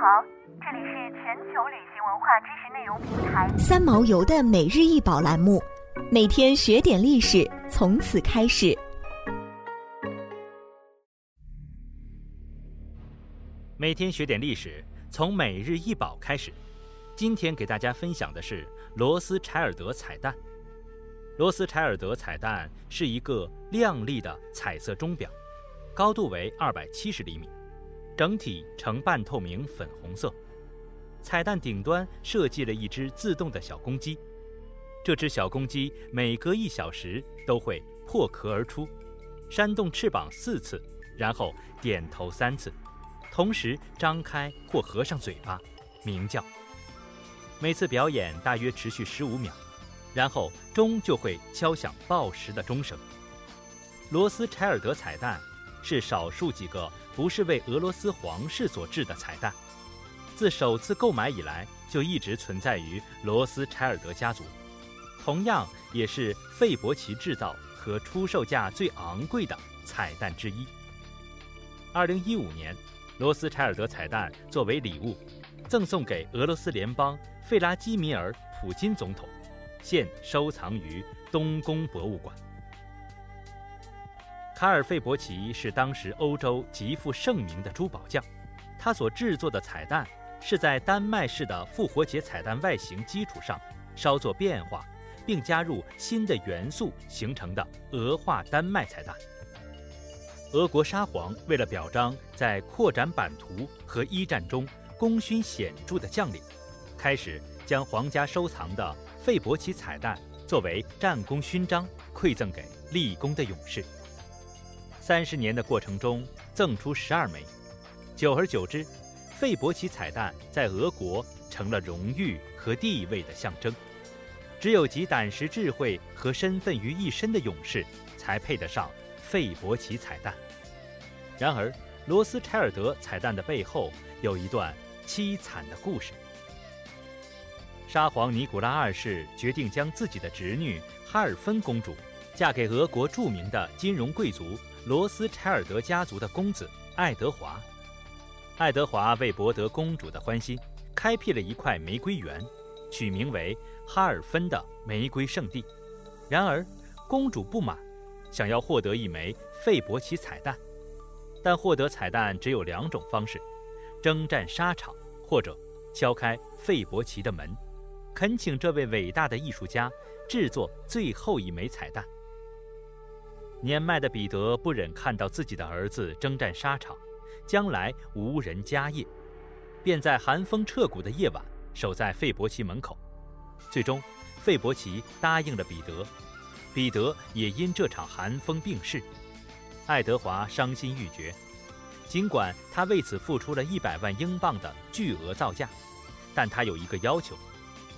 好，这里是全球旅行文化知识内容平台三毛游的每日一宝栏目，每天学点历史，从此开始。每天学点历史，从每日一宝开始。今天给大家分享的是罗斯柴尔德彩蛋。罗斯柴尔德彩蛋是一个亮丽的彩色钟表，高度为二百七十厘米，整体呈半透明粉红色。彩蛋顶端设计了一只自动的小公鸡，这只小公鸡每隔一小时都会破壳而出，扇动翅膀四次，然后点头三次，同时张开或合上嘴巴，鸣叫。每次表演大约持续十五秒。然后钟就会敲响报时的钟声。罗斯柴尔德彩蛋是少数几个不是为俄罗斯皇室所制的彩蛋，自首次购买以来就一直存在于罗斯柴尔德家族，同样也是费伯奇制造和出售价最昂贵的彩蛋之一。二零一五年，罗斯柴尔德彩蛋作为礼物，赠送给俄罗斯联邦费拉基米尔·普京总统。现收藏于东宫博物馆。卡尔费伯奇是当时欧洲极负盛名的珠宝匠，他所制作的彩蛋是在丹麦式的复活节彩蛋外形基础上稍作变化，并加入新的元素形成的俄化丹麦彩蛋。俄国沙皇为了表彰在扩展版图和一战中功勋显著的将领，开始将皇家收藏的。费伯奇彩蛋作为战功勋章馈赠给立功的勇士。三十年的过程中，赠出十二枚，久而久之，费伯奇彩蛋在俄国成了荣誉和地位的象征。只有集胆识、智慧和身份于一身的勇士，才配得上费伯奇彩蛋。然而，罗斯柴尔德彩蛋的背后有一段凄惨的故事。沙皇尼古拉二世决定将自己的侄女哈尔芬公主嫁给俄国著名的金融贵族罗斯柴尔德家族的公子爱德华。爱德华为博得公主的欢心，开辟了一块玫瑰园，取名为哈尔芬的玫瑰圣地。然而，公主不满，想要获得一枚费伯奇彩蛋，但获得彩蛋只有两种方式：征战沙场，或者敲开费伯奇的门。恳请这位伟大的艺术家制作最后一枚彩蛋。年迈的彼得不忍看到自己的儿子征战沙场，将来无人家业，便在寒风彻骨的夜晚守在费伯奇门口。最终，费伯奇答应了彼得，彼得也因这场寒风病逝。爱德华伤心欲绝，尽管他为此付出了一百万英镑的巨额造价，但他有一个要求。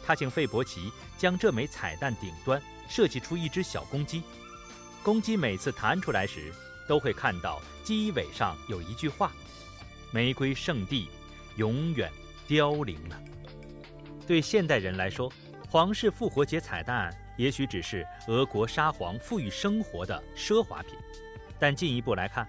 他请费伯奇将这枚彩蛋顶端设计出一只小公鸡，公鸡每次弹出来时，都会看到鸡尾上有一句话：“玫瑰圣地永远凋零了。”对现代人来说，皇室复活节彩蛋也许只是俄国沙皇富裕生活的奢华品，但进一步来看，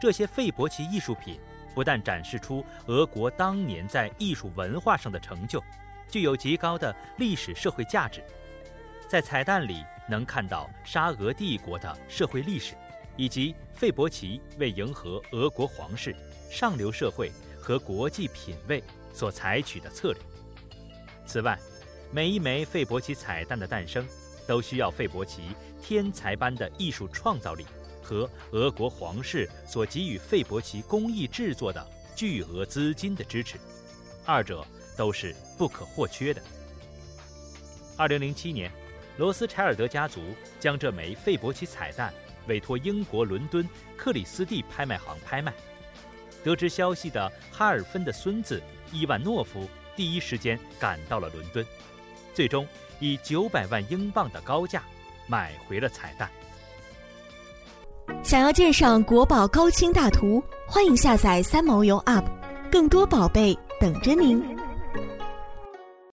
这些费伯奇艺术品不但展示出俄国当年在艺术文化上的成就。具有极高的历史社会价值，在彩蛋里能看到沙俄帝国的社会历史，以及费伯奇为迎合俄国皇室、上流社会和国际品味所采取的策略。此外，每一枚费伯奇彩蛋的诞生，都需要费伯奇天才般的艺术创造力和俄国皇室所给予费伯奇工艺制作的巨额资金的支持，二者。都是不可或缺的。二零零七年，罗斯柴尔德家族将这枚费伯奇彩蛋委托英国伦敦克里斯蒂拍卖行拍卖。得知消息的哈尔芬的孙子伊万诺夫第一时间赶到了伦敦，最终以九百万英镑的高价买回了彩蛋。想要鉴赏国宝高清大图，欢迎下载三毛游 App，更多宝贝等着您。